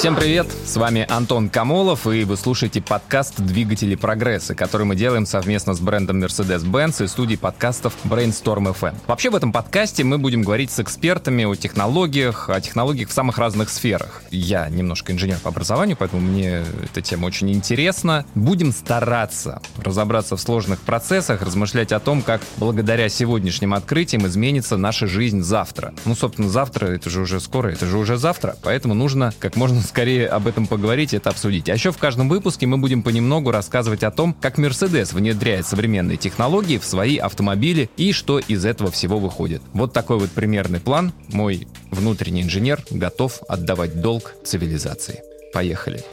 Всем привет! С вами Антон Камолов, и вы слушаете подкаст «Двигатели прогресса», который мы делаем совместно с брендом Mercedes-Benz и студией подкастов Brainstorm FM. Вообще в этом подкасте мы будем говорить с экспертами о технологиях, о технологиях в самых разных сферах. Я немножко инженер по образованию, поэтому мне эта тема очень интересна. Будем стараться разобраться в сложных процессах, размышлять о том, как благодаря сегодняшним открытиям изменится наша жизнь завтра. Ну, собственно, завтра, это же уже скоро, это же уже завтра, поэтому нужно как можно скорее об этом поговорить это обсудить. А еще в каждом выпуске мы будем понемногу рассказывать о том, как Mercedes внедряет современные технологии в свои автомобили и что из этого всего выходит. Вот такой вот примерный план. Мой внутренний инженер готов отдавать долг цивилизации. Поехали.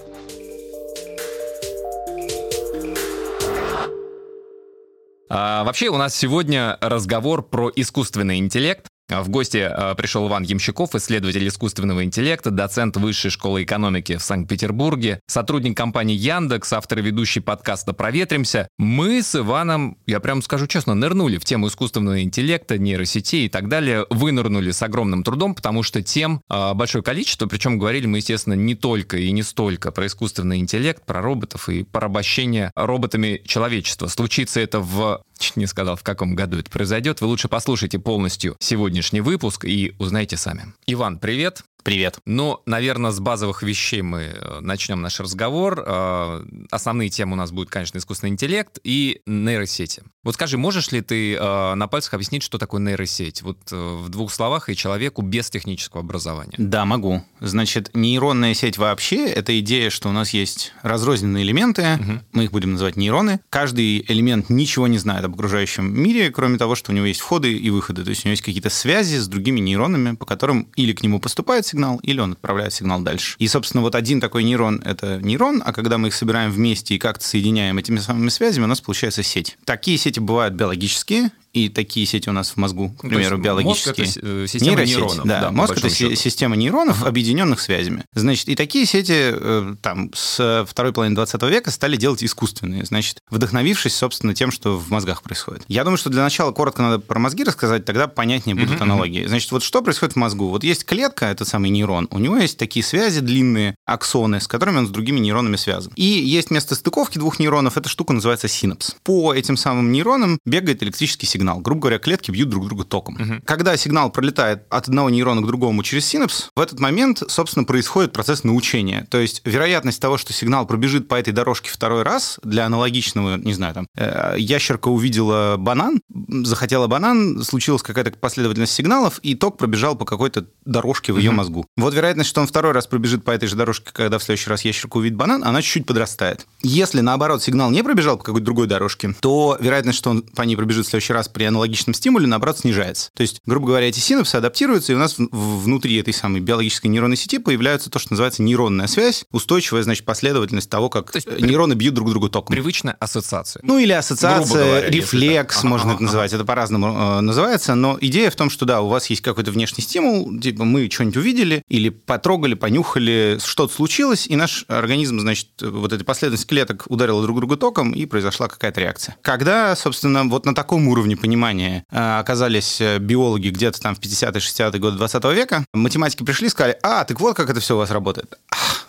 А, вообще у нас сегодня разговор про искусственный интеллект. А в гости э, пришел Иван Ямщиков, исследователь искусственного интеллекта, доцент Высшей школы экономики в Санкт-Петербурге, сотрудник компании Яндекс, автор и ведущий подкаста «Проветримся». Мы с Иваном, я прям скажу честно, нырнули в тему искусственного интеллекта, нейросетей и так далее, вынырнули с огромным трудом, потому что тем э, большое количество, причем говорили мы, естественно, не только и не столько про искусственный интеллект, про роботов и порабощение роботами человечества. Случится это в чуть не сказал, в каком году это произойдет. Вы лучше послушайте полностью сегодняшний выпуск и узнаете сами. Иван, привет. Привет. Ну, наверное, с базовых вещей мы э, начнем наш разговор. Э, основные темы у нас будут, конечно, искусственный интеллект и нейросети. Вот скажи, можешь ли ты э, на пальцах объяснить, что такое нейросеть? Вот в двух словах и человеку без технического образования. Да, могу. Значит, нейронная сеть вообще — это идея, что у нас есть разрозненные элементы, угу. мы их будем называть нейроны. Каждый элемент ничего не знает об окружающем мире, кроме того, что у него есть входы и выходы. То есть у него есть какие-то связи с другими нейронами, по которым или к нему поступает сигнал, или он отправляет сигнал дальше. И, собственно, вот один такой нейрон — это нейрон, а когда мы их собираем вместе и как-то соединяем этими самыми связями, у нас получается сеть. Такие сети бывают биологические, и такие сети у нас в мозгу, к примеру, биологические. Мозг это э, система Нейросеть, нейронов. Да, да мозг это счету. система нейронов, объединенных связями. Значит, и такие сети э, там с второй половины 20 века стали делать искусственные, значит, вдохновившись, собственно, тем, что в мозгах происходит. Я думаю, что для начала коротко надо про мозги рассказать, тогда понятнее будут аналогии. Значит, вот что происходит в мозгу? Вот есть клетка, этот самый нейрон, у него есть такие связи длинные, аксоны, с которыми он с другими нейронами связан. И есть место стыковки двух нейронов, эта штука называется синапс. По этим самым нейронам бегает электрический сигнал. Грубо говоря, клетки бьют друг друга током. Угу. Когда сигнал пролетает от одного нейрона к другому через синапс, в этот момент, собственно, происходит процесс научения. То есть вероятность того, что сигнал пробежит по этой дорожке второй раз для аналогичного, не знаю, там, э, ящерка увидела банан, захотела банан, случилась какая-то последовательность сигналов, и ток пробежал по какой-то дорожке в ее мозгу. Вот вероятность, что он второй раз пробежит по этой же дорожке, когда в следующий раз ящерка увидит банан, она чуть-чуть подрастает. Если, наоборот, сигнал не пробежал по какой-то другой дорожке, то вероятность, что он по ней пробежит в следующий раз при аналогичном стимуле, наоборот, снижается. То есть, грубо говоря, эти синапсы адаптируются, и у нас внутри этой самой биологической нейронной сети появляется то, что называется нейронная связь, устойчивая, значит, последовательность того, как то есть, нейроны бьют друг друга током. Привычная ассоциация. Ну, или ассоциация, говоря, рефлекс, ага, можно ага, это называть. Ага. Это по-разному э, называется, но идея в том, что, да, у вас есть какой-то внешний стимул, типа мы что-нибудь увидели, или потрогали, понюхали, что-то случилось, и наш организм, значит, вот эта последовательность клеток ударила друг друга током, и произошла какая-то реакция. Когда, собственно, вот на таком уровне понимания Э, оказались э, биологи где-то там в 50-е, 60-е годы 20 века, математики пришли и сказали, а, так вот как это все у вас работает.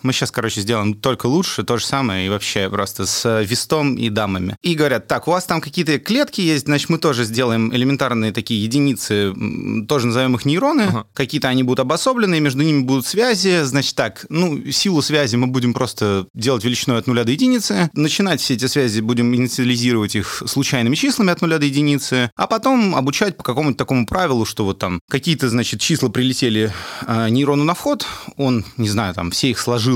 Мы сейчас, короче, сделаем только лучше, то же самое, и вообще просто с э, вестом и дамами. И говорят, так, у вас там какие-то клетки есть, значит, мы тоже сделаем элементарные такие единицы, тоже назовем их нейроны, ага. какие-то они будут обособлены, между ними будут связи, значит, так, ну, силу связи мы будем просто делать величиной от нуля до единицы, начинать все эти связи будем инициализировать их случайными числами от нуля до единицы, а потом обучать по какому-то такому правилу, что вот там какие-то, значит, числа прилетели э, нейрону на вход, он, не знаю, там все их сложил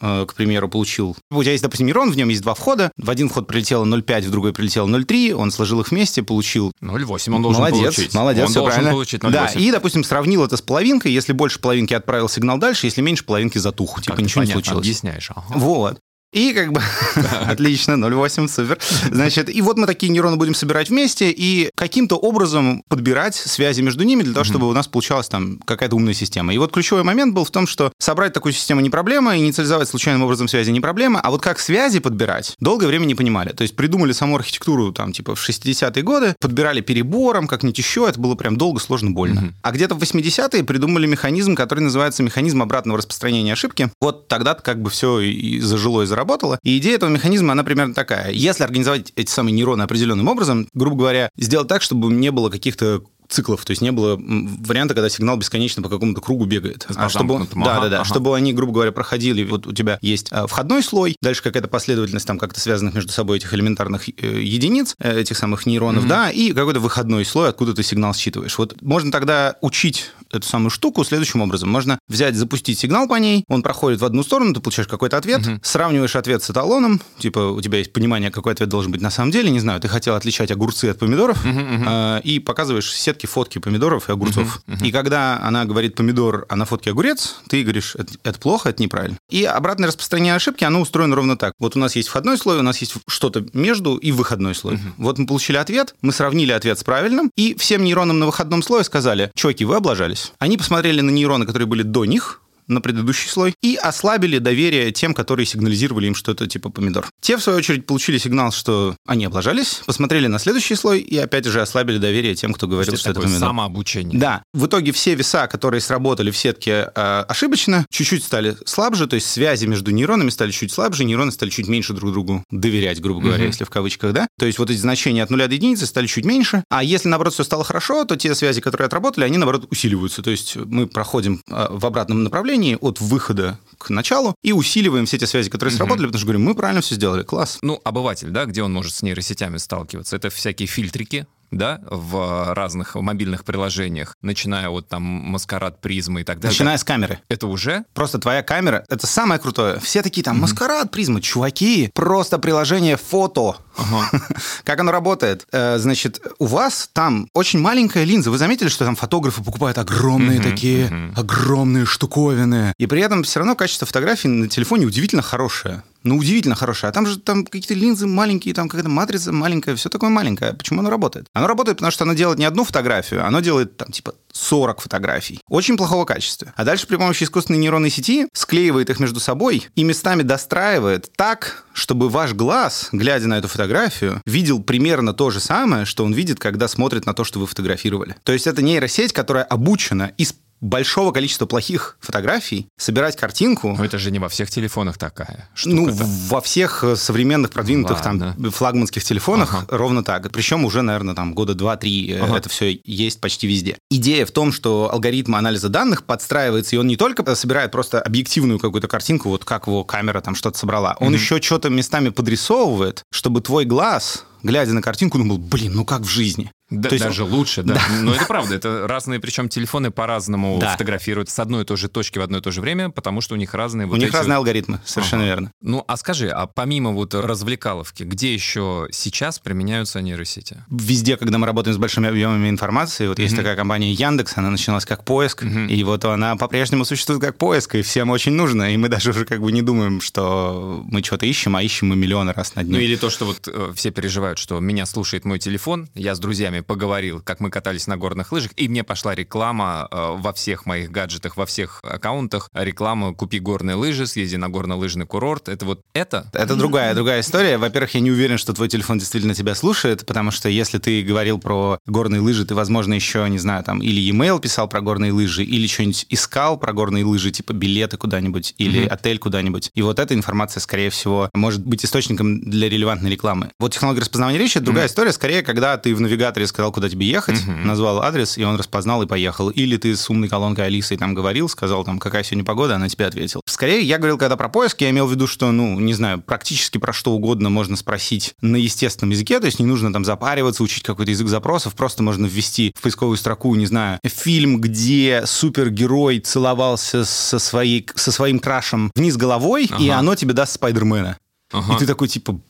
э, к примеру, получил... У тебя есть, допустим, нейрон, в нем есть два входа. В один вход прилетело 0,5, в другой прилетело 0,3. Он сложил их вместе, получил... 0,8 он должен молодец, получить. Молодец, он все правильно. получить 0,8. Да, и, допустим, сравнил это с половинкой. Если больше половинки отправил сигнал дальше, если меньше половинки затух. Типа ничего понятно, не случилось. объясняешь. Ага. Вот. И как бы отлично, 0,8, супер. Значит, и вот мы такие нейроны будем собирать вместе и каким-то образом подбирать связи между ними для того, чтобы у нас получалась там какая-то умная система. И вот ключевой момент был в том, что собрать такую систему не проблема, инициализовать случайным образом связи не проблема, а вот как связи подбирать, долгое время не понимали. То есть придумали саму архитектуру там типа в 60-е годы, подбирали перебором, как-нибудь еще, это было прям долго, сложно, больно. А где-то в 80-е придумали механизм, который называется механизм обратного распространения ошибки. Вот тогда как бы все и зажило, и заработало. И идея этого механизма, она примерно такая. Если организовать эти самые нейроны определенным образом, грубо говоря, сделать так, чтобы не было каких-то циклов, то есть не было варианта, когда сигнал бесконечно по какому-то кругу бегает. А чтобы, ага, да, да, да, ага. чтобы они, грубо говоря, проходили, вот у тебя есть а, входной слой, дальше какая-то последовательность там как-то связанных между собой этих элементарных э, единиц, э, этих самых нейронов, mm-hmm. да, и какой-то выходной слой, откуда ты сигнал считываешь. Вот можно тогда учить эту самую штуку следующим образом. Можно взять, запустить сигнал по ней, он проходит в одну сторону, ты получаешь какой-то ответ, mm-hmm. сравниваешь ответ с эталоном, типа у тебя есть понимание, какой ответ должен быть на самом деле, не знаю, ты хотел отличать огурцы от помидоров, mm-hmm. э, и показываешь сетки, фотки помидоров, и огурцов. Uh-huh, uh-huh. И когда она говорит помидор, а на фотке огурец, ты говоришь, это, это плохо, это неправильно. И обратное распространение ошибки, оно устроено ровно так. Вот у нас есть входной слой, у нас есть что-то между и выходной слой. Uh-huh. Вот мы получили ответ, мы сравнили ответ с правильным, и всем нейронам на выходном слое сказали, чуваки, вы облажались. Они посмотрели на нейроны, которые были до них, на предыдущий слой и ослабили доверие тем, которые сигнализировали им, что это типа помидор. Те, в свою очередь, получили сигнал, что они облажались, посмотрели на следующий слой и опять же ослабили доверие тем, кто говорил, что это помидор. самообучение. Да. В итоге все веса, которые сработали в сетке э, ошибочно, чуть-чуть стали слабже, то есть связи между нейронами стали чуть слабже, нейроны стали чуть меньше друг другу доверять, грубо говоря, угу. если в кавычках, да. То есть вот эти значения от нуля до единицы стали чуть меньше, а если, наоборот, все стало хорошо, то те связи, которые отработали, они, наоборот, усиливаются. То есть мы проходим э, в обратном направлении, направлении от выхода к началу и усиливаем все эти связи, которые угу. сработали, потому что говорим, мы правильно все сделали, класс. Ну, обыватель, да, где он может с нейросетями сталкиваться? Это всякие фильтрики, да, в разных мобильных приложениях, начиная от там маскарад, призмы и так далее. Начиная с камеры. Это уже? Просто твоя камера, это самое крутое. Все такие там, маскарад, призмы, чуваки, просто приложение фото. Ага. Как оно работает? Э, значит, у вас там очень маленькая линза. Вы заметили, что там фотографы покупают огромные такие, огромные штуковины. И при этом все равно качество фотографий на телефоне удивительно хорошее ну, удивительно хорошая. А там же там какие-то линзы маленькие, там какая-то матрица маленькая, все такое маленькое. Почему оно работает? Оно работает, потому что оно делает не одну фотографию, оно делает там типа 40 фотографий. Очень плохого качества. А дальше при помощи искусственной нейронной сети склеивает их между собой и местами достраивает так, чтобы ваш глаз, глядя на эту фотографию, видел примерно то же самое, что он видит, когда смотрит на то, что вы фотографировали. То есть это нейросеть, которая обучена из большого количества плохих фотографий собирать картинку. Но это же не во всех телефонах такая. Ну, во всех э, современных продвинутых Ладно. там флагманских телефонах ага. ровно так. Причем уже, наверное, там года два-три э, ага. это все есть почти везде. Идея в том, что алгоритм анализа данных подстраивается, и он не только собирает просто объективную какую-то картинку, вот как его камера там что-то собрала, он mm еще что-то местами подрисовывает, чтобы твой глаз глядя на картинку, думал, блин, ну как в жизни. Да, То есть даже лучше, да. да. Но это правда, это разные, причем телефоны по-разному да. фотографируют с одной и той же точки в одно и то же время, потому что у них разные... Вот у них разные алгоритмы, совершенно ага. верно. Ну, а скажи, а помимо вот развлекаловки, где еще сейчас применяются нейросети? Везде, когда мы работаем с большими объемами информации, вот mm-hmm. есть такая компания Яндекс, она начиналась как поиск, mm-hmm. и вот она по-прежнему существует как поиск, и всем очень нужно, и мы даже уже как бы не думаем, что мы что-то ищем, а ищем мы миллионы раз на дню. Ну или то, что вот э, все переживают, что меня слушает мой телефон, я с друзьями поговорил, как мы катались на горных лыжах, и мне пошла реклама э, во всех моих гаджетах, во всех аккаунтах, реклама «Купи горные лыжи, съезди на горнолыжный курорт». Это вот это? Это другая, другая история. Во-первых, я не уверен, что твой телефон действительно тебя слушает, потому что если ты говорил про горные лыжи, ты, возможно, еще, не знаю, там, или e-mail писал про горные лыжи, или что-нибудь искал про горные лыжи, типа билеты куда-нибудь, или mm-hmm. отель куда-нибудь. И вот эта информация, скорее всего, может быть источником для релевантной рекламы. Вот технология распознавания речи — это другая mm-hmm. история, скорее, когда ты в навигаторе сказал, куда тебе ехать, mm-hmm. назвал адрес, и он распознал и поехал. Или ты с умной колонкой Алисой там говорил, сказал, там, какая сегодня погода, она тебе ответила. Скорее, я говорил, когда про поиск, я имел в виду, что, ну, не знаю, практически про что угодно можно спросить на естественном языке, то есть не нужно там запариваться, учить какой-то язык запросов, просто можно ввести в поисковую строку, не знаю, фильм, где супергерой целовался со, своей, со своим крашем вниз головой, ага. и оно тебе даст Спайдермена. Ага. И ты такой, типа,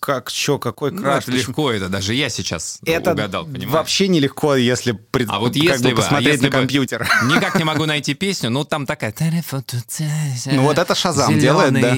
как, что, какой Ну, краш. это легко это, даже я сейчас Это угадал, понимаешь? вообще нелегко, если, пред- А вот как если бы бы- а посмотреть если на компьютер. Никак не могу найти песню, ну там такая... Ну вот это Шазам делает, да.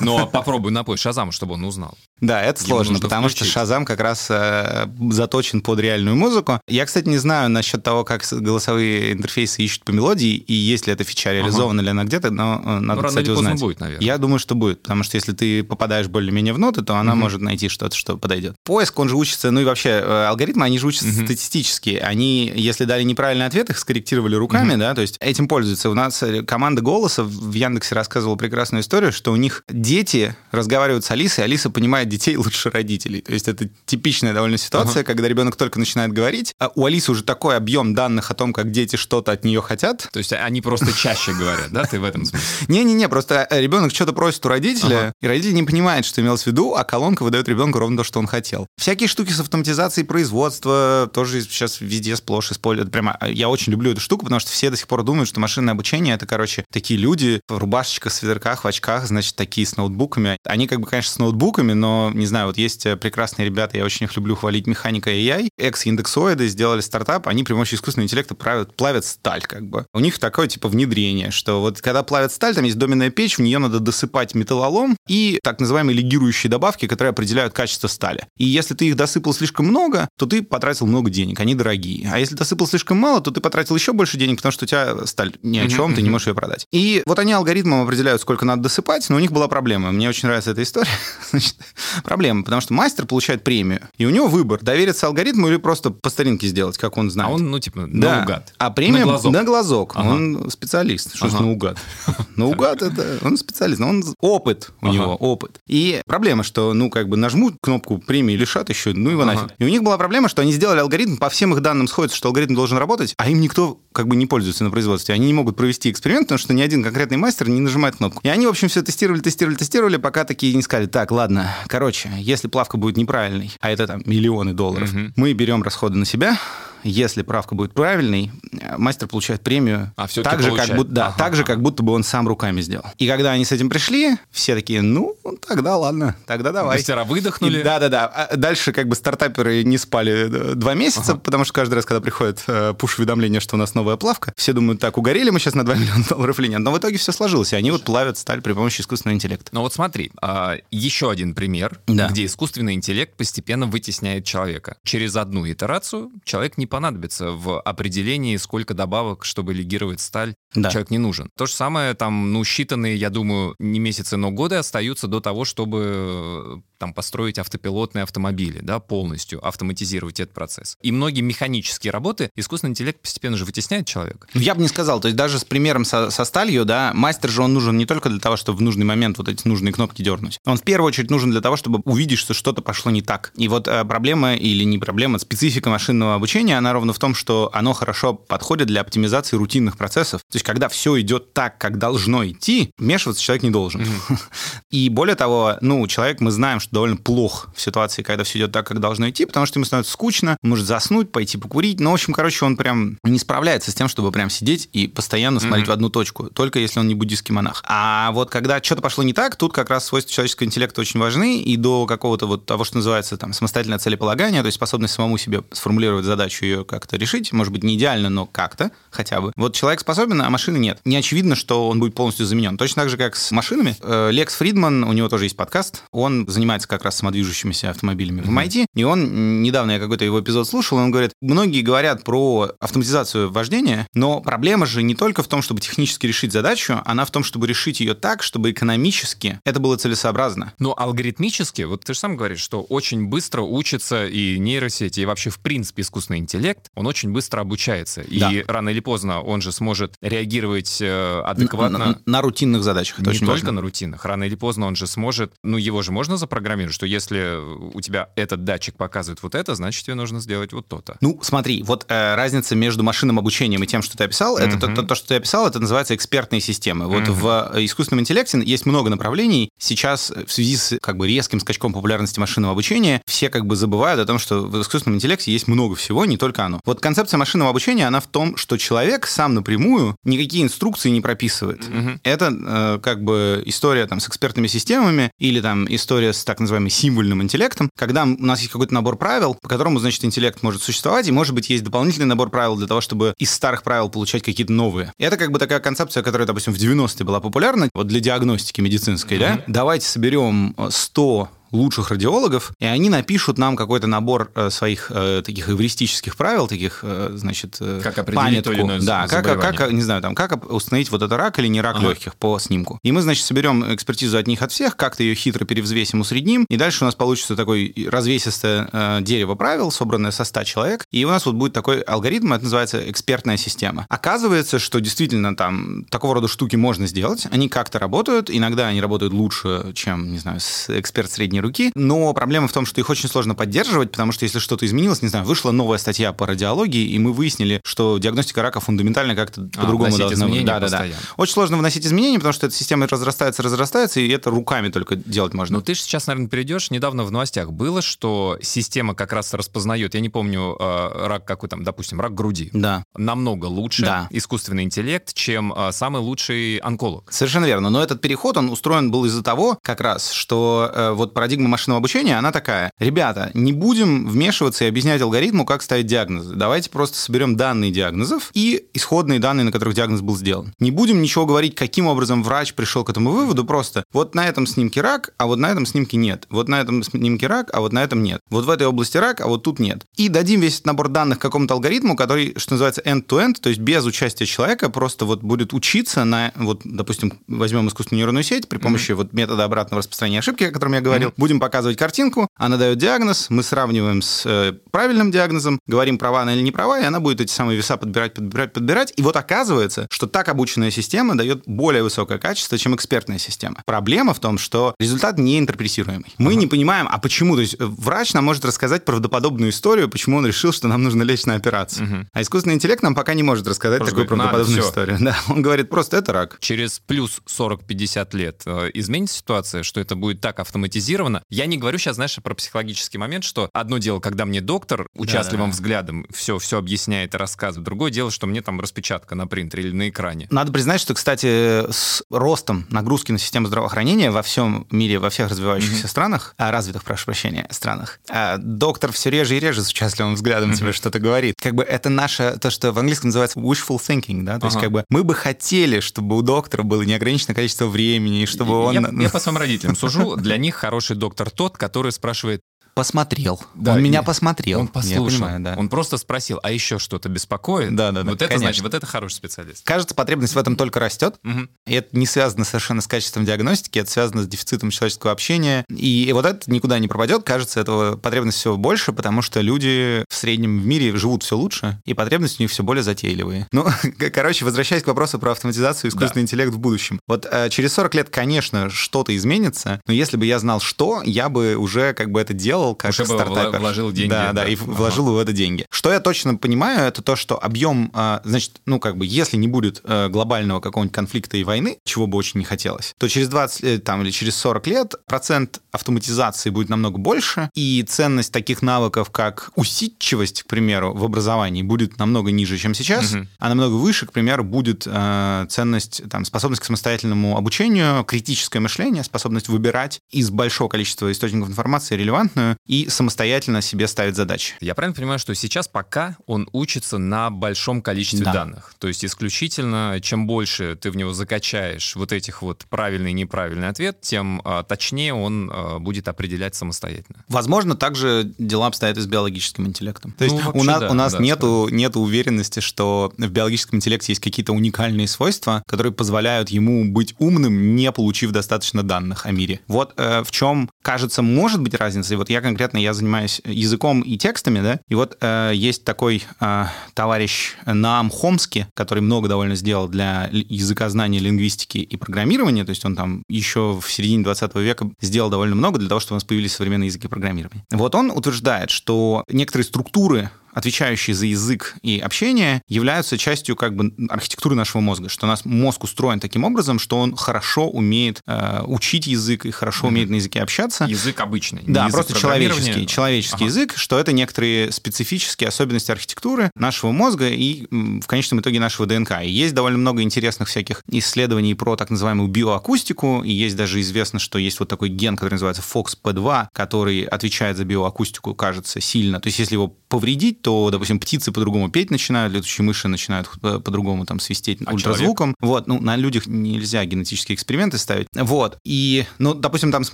Но попробуй напой Шазам, чтобы он узнал. Да, это Ему сложно, потому что включить. Шазам как раз э, заточен под реальную музыку. Я, кстати, не знаю насчет того, как голосовые интерфейсы ищут по мелодии, и есть ли эта фича реализована ли она где-то, но э, надо, Ну, рано кстати, узнать. будет, наверное. Я думаю, что будет, потому что если ты попадаешь более-менее в ноты, то она Мгм. может найти что-то, что подойдет. Поиск, он же учится, ну и вообще э, алгоритмы, они же учатся Мгм. статистически. Они, если дали неправильный ответ, их скорректировали руками, да, то есть этим пользуются. У нас э, команда голоса в Яндексе рассказывала прекрасную историю, что у них дети разговаривают с Алисой, Алиса понимает детей лучше родителей. То есть это типичная довольно ситуация, когда ребенок только начинает говорить, а у Алисы уже такой объем данных о том, как дети что-то от нее хотят, То есть они просто чаще говорят, да, ты в этом смысле? не-не-не, просто э, ребенок что-то просит у родителя, и родитель не понимает, что имелось в виду, а колонка выдает ребенку ровно то, что он хотел. Всякие штуки с автоматизацией производства тоже сейчас везде сплошь используют. Прямо э, я очень люблю эту штуку, потому что все до сих пор думают, что машинное обучение это, короче, такие люди в рубашечках, свитерках, в очках, значит, такие с ноутбуками. Они как бы, конечно, с ноутбуками, но, не знаю, вот есть э, прекрасные ребята, я очень их люблю хвалить, механика AI, экс-индексоиды сделали стартап, они при помощи искусственного интеллекта плавят, плавят сталь, как бы. У них такое, типа, внедрение, что вот когда плавят сталь, там есть доменная печь, в нее надо досыпать металлолом и так называемые легирующие добавки, которые определяют качество стали. И если ты их досыпал слишком много, то ты потратил много денег, они дорогие. А если досыпал слишком мало, то ты потратил еще больше денег, потому что у тебя сталь ни о чем, ты не можешь ее продать. И вот они алгоритмом определяют, сколько надо досыпать, но у них была проблема. Мне очень нравится эта история. Значит, проблема, потому что мастер получает премию, и у него выбор, довериться алгоритму или просто по старинке сделать, как он знает. А он, ну, типа, Да. наугад. А премия На глазок. на глазок. Ага. Он специалист. Что Ага. наугад? Наугад это он специалист, но он опыт у Ага. него опыт. И проблема, что ну как бы нажмут кнопку премии лишат еще, ну его Ага. нафиг. И у них была проблема, что они сделали алгоритм, по всем их данным сходится, что алгоритм должен работать, а им никто как бы не пользуется на производстве. Они не могут провести эксперимент, потому что ни один конкретный мастер не нажимает кнопку. И они, в общем, все тестировали, тестировали, тестировали, пока такие не сказали, так, ладно, короче, если плавка будет неправильной, а это там миллионы долларов, Мгм. мы берем расходы на себя, если правка будет правильной, мастер получает премию А, всё-таки так же, как будто, да, Ага, так же, ага. как будто бы он сам руками сделал. И когда они с этим пришли, все такие, ну, тогда ладно, тогда давай. Мастера выдохнули. Да-да-да. А Дальше как бы стартаперы не спали э, два месяца, потому что каждый раз, когда приходит э, пуш-уведомление, что у нас новая плавка, все думают, так, угорели мы сейчас на 2 миллиона долларов или нет. Но в итоге все сложилось, и они вот плавят сталь при помощи искусственного интеллекта. Ну вот смотри, а, еще один пример, Да. где искусственный интеллект постепенно вытесняет человека. Через одну итерацию человек не понадобится в определении, сколько добавок, чтобы легировать сталь, Да. человек не нужен. То же самое, там, ну, считанные, я думаю, не месяцы, но годы остаются до того, чтобы э, там построить автопилотные автомобили, да, полностью автоматизировать этот процесс. И многие механические работы искусственный интеллект постепенно же вытесняет человека. Я бы не сказал, то есть даже с примером со, со сталью, да, мастер же он нужен не только для того, чтобы в нужный момент вот эти нужные кнопки дернуть. Он в первую очередь нужен для того, чтобы увидеть, что что-то пошло не так. И вот э, проблема или не проблема, специфика машинного обучения, она ровно в том, что оно хорошо подходит для оптимизации рутинных процессов. То есть когда все идет так, как должно идти, вмешиваться человек не должен. И более того, ну, человек, мы знаем, что довольно плох в ситуации, когда все идет так, как должно идти, потому что ему становится скучно, может заснуть, пойти покурить. Ну, в общем, короче, он прям не справляется с тем, чтобы прям сидеть и постоянно смотреть Мгм. в одну точку, только если он не буддийский монах. А вот когда что-то пошло не так, тут как раз свойства человеческого интеллекта очень важны, и до какого-то вот того, что называется там самостоятельное целеполагание, то есть способность самому себе сформулировать задачу, ее как-то решить, может быть, не идеально, но как-то хотя бы. Вот человек способен, а машины нет. Не очевидно, что он будет полностью заменен. Точно так же, как с машинами. Э, Лекс Фридман, у него тоже есть подкаст, он занимается как раз самодвижущимися автомобилями в MIT, и он, недавно я какой-то его эпизод слушал, он говорит, многие говорят про автоматизацию вождения, но проблема же не только в том, чтобы технически решить задачу, она в том, чтобы решить ее так, чтобы экономически это было целесообразно. Но алгоритмически, вот ты же сам говоришь, что очень быстро учится и нейросети, и вообще в принципе искусственный интеллект, он очень быстро обучается. И Да. рано или поздно он же сможет реагировать э, адекватно. На, на рутинных задачах. Это не очень только важно. на рутинах. Рано или поздно он же сможет... Ну, его же можно запрограммировать, что если у тебя этот датчик показывает вот это, значит, тебе нужно сделать вот то-то. Ну, смотри, вот э, разница между машинным обучением и тем, что ты описал, это то, то, то, что ты описал, это называется экспертные системы. Вот в э, искусственном интеллекте есть много направлений. Сейчас в связи с как бы резким скачком популярности машинного обучения все как бы забывают о том, что в искусственном интеллекте есть много всего, не только оно. Вот концепция машинного обучения, она в том, что человек сам напрямую никакие инструкции не прописывает. Угу. Это э, как бы история там с экспертными системами или там история с так называемым символьным интеллектом, когда у нас есть какой-то набор правил, по которому, значит, интеллект может существовать, и, может быть, есть дополнительный набор правил для того, чтобы из старых правил получать какие-то новые. И это как бы такая концепция, которая, допустим, в 90-е была популярна, вот для диагностики медицинской, mm-hmm. да? Давайте соберем 100 лучших радиологов, и они напишут нам какой-то набор э, своих э, таких эвристических правил, таких, э, значит, э, как определить памятку. То или иное да, как, как, не знаю, там, как установить вот это рак или не рак ага. легких по снимку. И мы, значит, соберем экспертизу от них от всех, как-то ее хитро перевзвесим, усредним, и дальше у нас получится такой развесистое э, дерево правил, собранное со 100 человек, и у нас вот будет такой алгоритм, это называется экспертная система. Оказывается, что действительно там такого рода штуки можно сделать, они как-то работают, иногда они работают лучше, чем, не знаю, эксперт средней руки, но проблема в том, что их очень сложно поддерживать, потому что если что-то изменилось, не знаю, вышла новая статья по радиологии, и мы выяснили, что диагностика рака фундаментально как-то а, по-другому должна быть. Да, да, да. Очень сложно вносить изменения, потому что эта система разрастается, разрастается, и это руками только делать можно. Ну, ты же сейчас, наверное, перейдешь. Недавно в новостях было, что система как раз распознает, я не помню, э, рак какой там, допустим, рак груди. Да. Намного лучше да. искусственный интеллект, чем э, самый лучший онколог. Совершенно верно. Но этот переход, он устроен был из-за того, как раз, что э, вот парадигма машинного обучения, она такая. Ребята, не будем вмешиваться и объяснять алгоритму, как ставить диагнозы. Давайте просто соберем данные диагнозов и исходные данные, на которых диагноз был сделан. Не будем ничего говорить, каким образом врач пришел к этому выводу, просто вот на этом снимке рак, а вот на этом снимке нет. Вот на этом снимке рак, а вот на этом нет. Вот в этой области рак, а вот тут нет. И дадим весь этот набор данных какому-то алгоритму, который, что называется, end-to-end, то есть без участия человека, просто вот будет учиться на, вот, допустим, возьмем искусственную нейронную сеть при помощи mm-hmm. вот метода обратного распространения ошибки, о котором я говорил. Будем показывать картинку, она дает диагноз, мы сравниваем с э, правильным диагнозом, говорим, права она или не права, и она будет эти самые веса подбирать, подбирать, подбирать. И вот оказывается, что так обученная система дает более высокое качество, чем экспертная система. Проблема в том, что результат неинтерпретируемый. Мы ага. не понимаем, а почему? То есть э, врач нам может рассказать правдоподобную историю, почему он решил, что нам нужно лечь на операцию. Угу. А искусственный интеллект нам пока не может рассказать просто такую говорит, правдоподобную историю. Да, он говорит, просто это рак. Через плюс 40-50 лет э, изменится ситуация, что это будет так автоматизировано? Я не говорю сейчас, знаешь, про психологический момент, что одно дело, когда мне доктор участливым да, да. взглядом все, все объясняет и рассказывает, другое дело, что мне там распечатка на принтере или на экране. Надо признать, что, кстати, с ростом нагрузки на систему здравоохранения во всем мире, во всех развивающихся mm-hmm. странах, а, развитых, прошу прощения, странах, а, доктор все реже и реже с участливым взглядом mm-hmm. тебе что-то говорит. Как бы это наше, то, что в английском называется wishful thinking, да, то ага. есть как бы мы бы хотели, чтобы у доктора было неограниченное количество времени, чтобы он... Я, я по своим родителям сужу, для них хороший доктор тот, который спрашивает, посмотрел. Да, он меня посмотрел. Он послушал. понимаю, да. Он просто спросил, а еще что-то беспокоит? Да, да, да. Вот это значит, вот это хороший специалист. Кажется, потребность в этом только растет. Угу. И это не связано совершенно с качеством диагностики, это связано с дефицитом человеческого общения. И, и вот это никуда не пропадет. Кажется, этого потребность все больше, потому что люди в среднем в мире живут все лучше, и потребности у них все более затейливые. Ну, короче, возвращаясь к вопросу про автоматизацию и искусственный да. интеллект в будущем. Вот э, через 40 лет, конечно, что-то изменится, но если бы я знал, что, я бы уже как бы это делал как Уже стартапер. вложил деньги. Да, да, да и ага. вложил в это деньги. Что я точно понимаю, это то, что объем, а, значит, ну как бы, если не будет э, глобального какого-нибудь конфликта и войны, чего бы очень не хотелось, то через 20 э, там, или через 40 лет процент автоматизации будет намного больше, и ценность таких навыков, как усидчивость, к примеру, в образовании будет намного ниже, чем сейчас, угу. а намного выше, к примеру, будет э, ценность, там, способность к самостоятельному обучению, критическое мышление, способность выбирать из большого количества источников информации релевантную и самостоятельно себе ставить задачи. Я правильно понимаю, что сейчас пока он учится на большом количестве да. данных? То есть исключительно, чем больше ты в него закачаешь вот этих вот правильный и неправильный ответ, тем а, точнее он а, будет определять самостоятельно. Возможно, также дела обстоят и с биологическим интеллектом. То есть ну, у нас, да, у нас да, нету, нету уверенности, что в биологическом интеллекте есть какие-то уникальные свойства, которые позволяют ему быть умным, не получив достаточно данных о мире. Вот э, в чем, кажется, может быть разница. И вот я конкретно я занимаюсь языком и текстами, да, и вот э, есть такой э, товарищ Наам Хомски, который много довольно сделал для языкознания, лингвистики и программирования, то есть он там еще в середине 20 века сделал довольно много для того, чтобы у нас появились современные языки программирования. Вот он утверждает, что некоторые структуры отвечающие за язык и общение, являются частью как бы архитектуры нашего мозга, что у нас мозг устроен таким образом, что он хорошо умеет э, учить язык и хорошо mm-hmm. умеет на языке общаться. Язык обычный. Да, просто человеческий, человеческий ага. язык, что это некоторые специфические особенности архитектуры нашего мозга и в конечном итоге нашего ДНК. И есть довольно много интересных всяких исследований про так называемую биоакустику, и есть даже известно, что есть вот такой ген, который называется FOXP2, который отвечает за биоакустику, кажется, сильно. То есть если его повредить, то, допустим, птицы по-другому петь начинают, летучие мыши начинают э, по-другому там свистеть а ультразвуком. Человек? Вот, ну, на людях нельзя генетические эксперименты ставить. Вот. И, ну, допустим, там с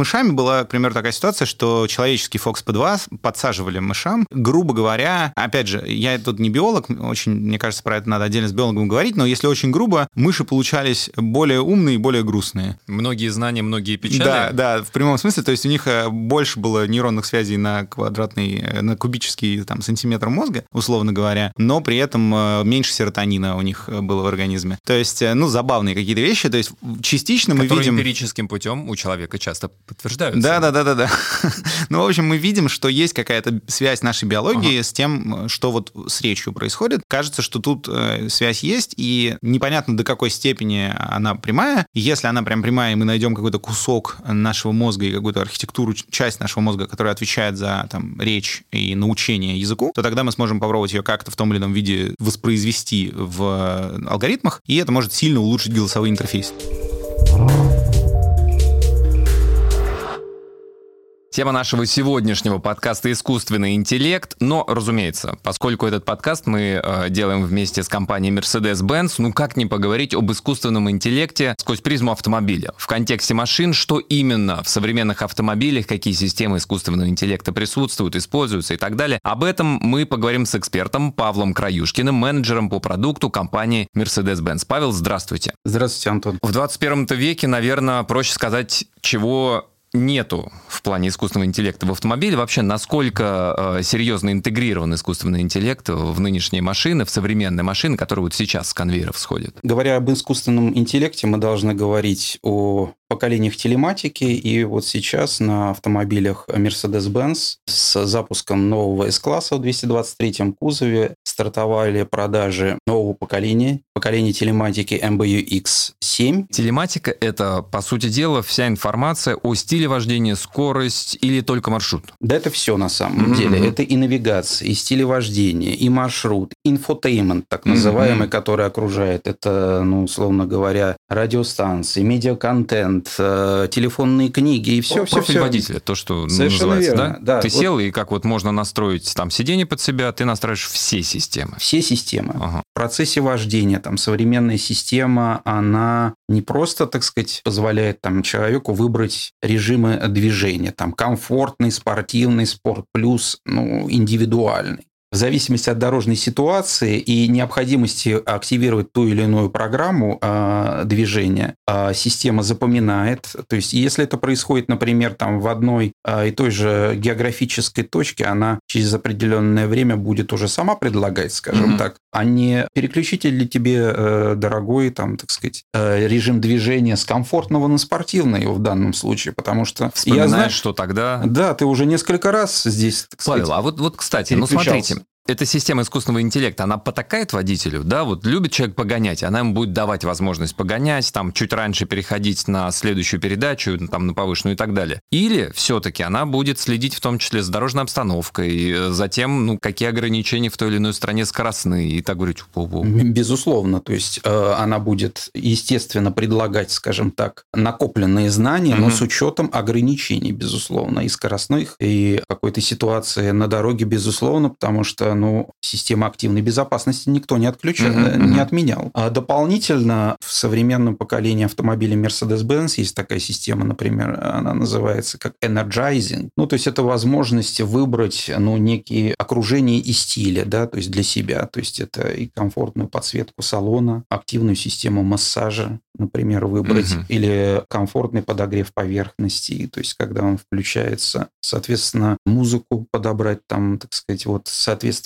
мышами была, например, такая ситуация, что человеческий FOXP2 подсаживали мышам, грубо говоря, опять же, я тут не биолог, очень, мне кажется, про это надо отдельно с биологом говорить, но если очень грубо, мыши получались более умные и более грустные. Многие знания, многие печали. Да, да, в прямом смысле, то есть у них э, больше было нейронных связей на квадратный, э, на кубический там сантиметр мозга, условно говоря, но при этом э, меньше серотонина у них было в организме. То есть, ну, забавные какие-то вещи, то есть частично мы видим... эмпирическим путем у человека часто подтверждаются. Да, да, да, да, да. Ну, в общем, мы видим, что есть какая-то связь нашей биологии ага. с тем, что вот с речью происходит. Кажется, что тут э, связь есть, и непонятно до какой степени она прямая. Если она прям прямая, и мы найдем какой-то кусок нашего мозга и какую-то архитектуру, часть нашего мозга, которая отвечает за там, речь и научение языку, то тогда мы сможем попробовать ее как-то в том или ином виде воспроизвести в алгоритмах, и это может сильно улучшить голосовой интерфейс. Тема нашего сегодняшнего подкаста «Искусственный интеллект». Но, разумеется, поскольку этот подкаст мы э, делаем вместе с компанией Mercedes-Benz, ну как не поговорить об искусственном интеллекте сквозь призму автомобиля? В контексте машин, что именно в современных автомобилях, какие системы искусственного интеллекта присутствуют, используются и так далее. Об этом мы поговорим с экспертом Павлом Краюшкиным, менеджером по продукту компании Mercedes-Benz. Павел, здравствуйте. Здравствуйте, Антон. В 21 веке, наверное, проще сказать, чего нету в плане искусственного интеллекта в автомобиле. Вообще, насколько э, серьезно интегрирован искусственный интеллект в нынешние машины, в современные машины, которые вот сейчас с конвейеров сходят? Говоря об искусственном интеллекте, мы должны говорить о поколениях телематики. И вот сейчас на автомобилях Mercedes-Benz с запуском нового S-класса в 223 кузове стартовали продажи нового поколения, поколения телематики MBUX7. Телематика – это, по сути дела, вся информация о стиле вождения, скорость или только маршрут? Да это все на самом mm-hmm. деле. Это и навигация, и стиль вождения, и маршрут, infotainment, так называемый, mm-hmm. который окружает. Это, ну, условно говоря, радиостанции, медиаконтент, э, телефонные книги и все, все, все. водителя, то, что Совершенно называется, верно. да? да? Ты вот. сел, и как вот можно настроить там сиденье под себя, ты настраиваешь все системы. Все системы. Ага. В процессе вождения там современная система, она не просто, так сказать, позволяет там человеку выбрать режимы движения, там комфортный, спортивный, спорт плюс, ну, индивидуальный в зависимости от дорожной ситуации и необходимости активировать ту или иную программу э, движения, э, система запоминает. То есть, если это происходит, например, там в одной э, и той же географической точке, она через определенное время будет уже сама предлагать, скажем mm-hmm. так, а не переключитель ли тебе э, дорогой, там, так сказать, э, режим движения с комфортного на спортивный в данном случае, потому что я знаю, что тогда. Да, ты уже несколько раз здесь. Так Павел, сказать, а вот вот кстати, ну смотрите, эта система искусственного интеллекта, она потакает водителю, да, вот любит человек погонять, она ему будет давать возможность погонять, там, чуть раньше переходить на следующую передачу, там, на повышенную и так далее. Или все-таки она будет следить в том числе за дорожной обстановкой, э, за тем, ну, какие ограничения в той или иной стране скоростные, и так говорить. Безусловно, то есть э, она будет, естественно, предлагать, скажем так, накопленные знания, mm-hmm. но с учетом ограничений, безусловно, и скоростных, и какой-то ситуации на дороге, безусловно, потому что ну, система активной безопасности никто не, отключил, mm-hmm. не отменял. А дополнительно в современном поколении автомобилей Mercedes-Benz есть такая система, например, она называется как Energizing. Ну, то есть это возможность выбрать, ну, некие окружения и стиля, да, то есть для себя. То есть это и комфортную подсветку салона, активную систему массажа, например, выбрать, угу. или комфортный подогрев поверхности, то есть когда он включается, соответственно, музыку подобрать там, так сказать, вот в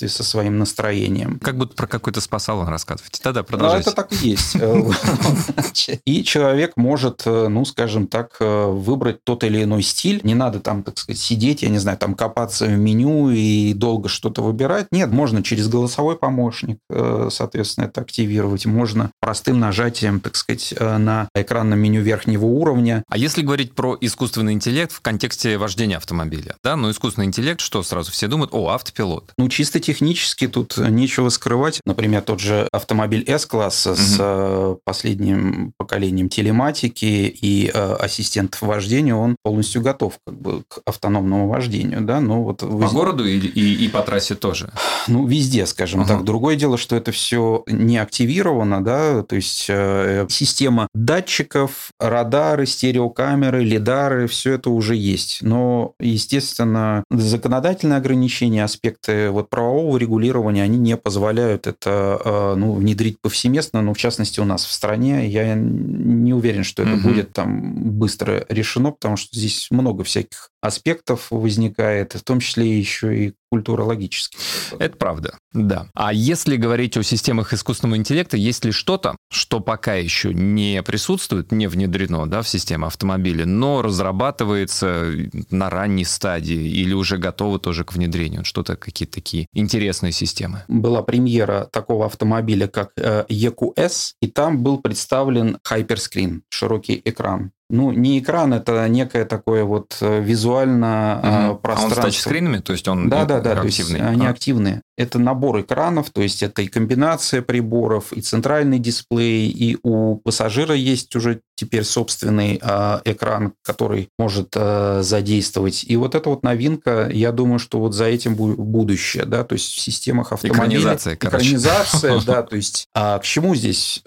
соответствии со своим настроением. Как будто про какой-то спа-салон рассказываете. Да-да, Ну, продолжайте. это так и есть. И человек может, э, ну, скажем так, э, выбрать тот или иной стиль. Не надо там, так сказать, сидеть, я не знаю, там копаться в меню и долго что-то выбирать. Нет, можно через голосовой помощник, э, соответственно, это активировать. Можно простым нажатием, так сказать, э, на экранном меню верхнего уровня. А если говорить про искусственный интеллект в контексте вождения автомобиля, да, ну искусственный интеллект, что сразу все думают, о, автопилот. Ну, чисто технически тут нечего скрывать. Например, тот же автомобиль S-класса с э, последним поколением телематики и э, ассистентов вождения, он полностью готов как бы к автономному вождению, да, но вот... По вы- городу и, и, и по трассе тоже. Ну, везде, скажем Ага. так. Другое дело, что это все не активировано, да, то есть э, система датчиков, радары, стереокамеры, лидары, все это уже есть. Но, естественно, законодательные ограничения, аспекты вот правового регулирования, они не позволяют это э, ну, внедрить повсеместно, но в частности у нас в стране я не уверен, что это Мгм. будет там быстро решено, потому что здесь много всяких аспектов возникает, в том числе еще и культурологических. Это правда, да. А если говорить о системах искусственного интеллекта, есть ли что-то, что пока еще не присутствует, не внедрено да, в систему автомобиля, но разрабатывается на ранней стадии или уже готово тоже к внедрению? Что-то, какие-то такие интересные системы. была премьера такого автомобиля, как э, EQS, и там был представлен хайперскрин, широкий экран. Ну, не экран, это некое такое вот э, визуально э, Мгм. А он с пространство. тачскринами, то есть он Да, да, да, то есть активный? они А. активные. Это набор экранов, то есть это и комбинация приборов, и центральный дисплей, и у пассажира есть уже теперь собственный э, экран, который может э, задействовать. И вот эта вот новинка, я думаю, что вот за этим бу- будущее, да, то есть в системах автомобилей. Экранизация, короче. Экранизация, да, то есть а к чему здесь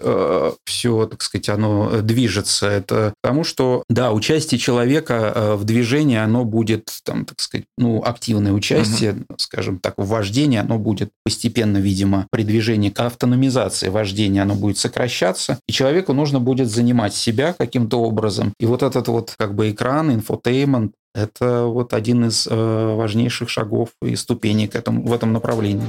все, так сказать, оно э, движется? Это к тому, что, да, участие человека э, в движении, оно будет, там, так сказать, ну, активное участие, скажем так, в вождении, оно будет постепенно, видимо, при движении к автономизации вождения, оно будет сокращаться, и человеку нужно будет занимать себя каким-то образом. И вот этот вот как бы экран, infotainment, это вот один из э, важнейших шагов и ступеней к этому, в этом направлении.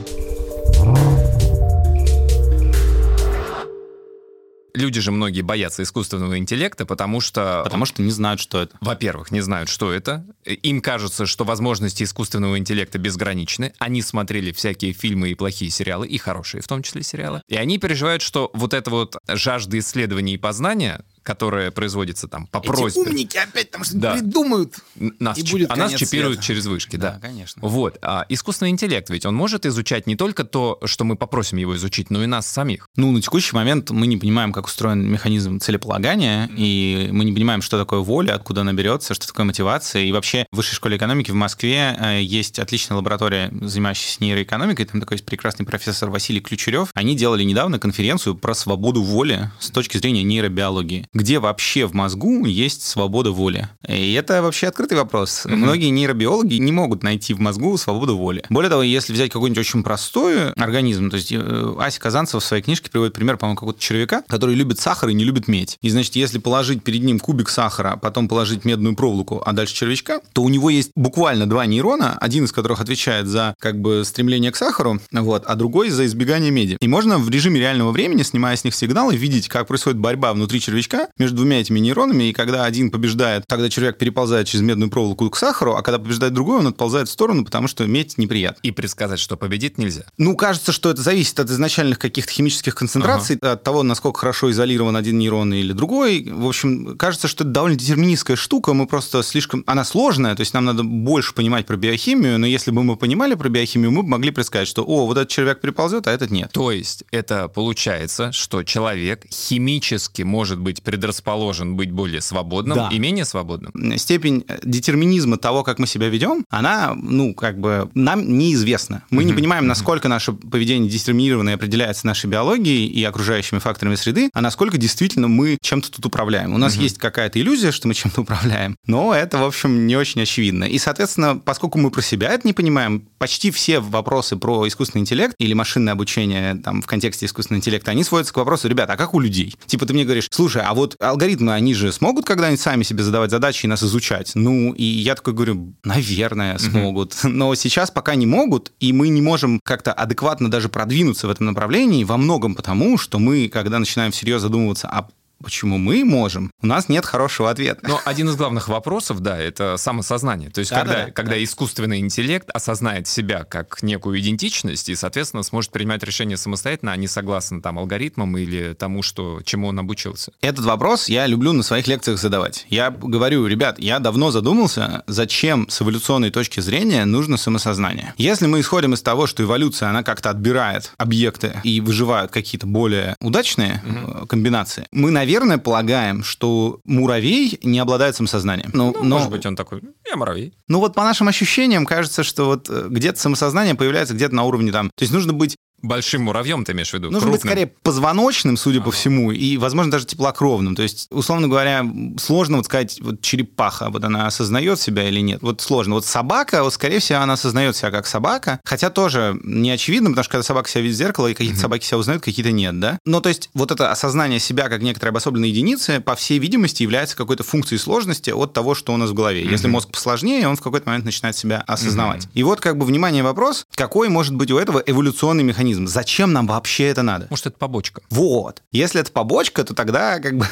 Люди же многие боятся искусственного интеллекта, потому что... Потому что не знают, что это. Во-первых, не знают, что это. Им кажется, что возможности искусственного интеллекта безграничны. Они смотрели всякие фильмы и плохие сериалы, и хорошие в том числе сериалы. И они переживают, что вот эта вот жажда исследований и познания, которая производится там по просьбе... умники опять там что-то Да. придумают. Нас, И чип- будет а нас чипируют света. через вышки, да. Да, конечно. Вот. А искусственный интеллект ведь он может изучать не только то, что мы попросим его изучить, но и нас самих. Ну, на текущий момент мы не понимаем, как устроен механизм целеполагания, и мы не понимаем, что такое воля, откуда она берется, что такое мотивация. И вообще в Высшей школе экономики в Москве э, есть отличная лаборатория, занимающаяся нейроэкономикой. Там такой есть прекрасный профессор Василий Ключерев. Они делали недавно конференцию про свободу воли с точки зрения нейробиологии, где вообще в мозгу есть свобода воли. И это вообще открытый вопрос. Мгм. Многие нейробиологи не могут найти в мозгу свободу воли. Более того, если взять какой-нибудь очень простой организм, то есть э, Ася Казанцева в своей книжке приводит пример, по-моему, какого-то червяка, который любит сахар и не любит медь. И, значит, если положить перед ним кубик сахара, потом положить медную проволоку, а дальше червячка, то у него есть буквально два нейрона, один из которых отвечает за как бы стремление к сахару, вот, а другой за избегание меди. И можно в режиме реального времени, снимая с них сигналы, видеть, как происходит борьба внутри червячка между двумя этими нейронами, и когда один побеждает, тогда червяк переползает через медную проволоку к сахару, а когда побеждает другой, он отползает в сторону, потому что медь неприятна. И предсказать, что победит, нельзя. Ну, кажется, что это зависит от изначальных каких-то химических концентраций, от того, насколько хорошо изолирован один нейрон или другой. В общем, кажется, что это довольно детерминистская штука, мы просто слишком... Она сложная, то есть нам надо больше понимать про биохимию, но если бы мы понимали про биохимию, мы бы могли предсказать, что, о, вот этот червяк приползет, а этот нет. То есть это получается, что человек химически может быть предрасположен быть более свободным Да. и менее свободным. степень э, детерминизма того, как мы себя ведем, она, ну, как бы нам неизвестна. Мы не Мгм, понимаем, насколько наше поведение детерминировано и определяется нашей биологией и окружающими факторами среды, а насколько действительно мы чем-то тут управляем. У нас Мгм. есть какая-то иллюзия, что мы чем-то управляем, но это, в общем, не очень очевидно. И, соответственно, поскольку мы про себя это не понимаем, почти все вопросы про искусственный интеллект или машинное обучение там в контексте искусственного интеллекта, они сводятся к вопросу, ребята, а как у людей? Типа ты мне говоришь, слушай, а вот алгоритмы, они же смогут когда-нибудь сами себе задавать задачи и нас изучать? Ну, и я такой говорю, наверное, смогут. Но сейчас пока не могут, и мы не можем как-то адекватно даже продвинуться в этом направлении во многом потому, что мы, когда начинаем всерьез задумываться о почему мы можем, у нас нет хорошего ответа. Но один из главных вопросов, да, это самосознание. То есть, да, когда, да, когда да. искусственный интеллект осознает себя как некую идентичность и, соответственно, сможет принимать решения самостоятельно, а не согласно там алгоритмам или тому, что, чему он обучился. Этот вопрос я люблю на своих лекциях задавать. Я говорю, ребят, я давно задумался, зачем с эволюционной точки зрения нужно самосознание. Если мы исходим из того, что эволюция, она как-то отбирает объекты и выживают какие-то более удачные угу. комбинации, мы, наверное, наверное, полагаем, что муравей не обладает самосознанием. Ну, ну но... Может быть, он такой, я муравей. Ну вот по нашим ощущениям кажется, что вот э, где-то самосознание появляется где-то на уровне там... То есть нужно быть Большим муравьем ты имеешь в виду? Нужно крупным. быть скорее позвоночным, судя ага. по всему, и, возможно, даже теплокровным. То есть, условно говоря, сложно вот сказать, вот черепаха, вот она осознает себя или нет. Вот сложно. Вот собака, вот, скорее всего, она осознает себя как собака, хотя тоже не очевидно, потому что когда собака себя видит в зеркало, и какие-то угу. собаки себя узнают, какие-то нет, да? Но то есть вот это осознание себя как некоторой обособленной единицы, по всей видимости, является какой-то функцией сложности от того, что у нас в голове. Угу. Если мозг посложнее, он в какой-то момент начинает себя осознавать. Угу. И вот как бы, внимание, вопрос, какой может быть у этого эволюционный механизм? Зачем нам вообще это надо? Может, это побочка. Вот. Если это побочка, то тогда как бы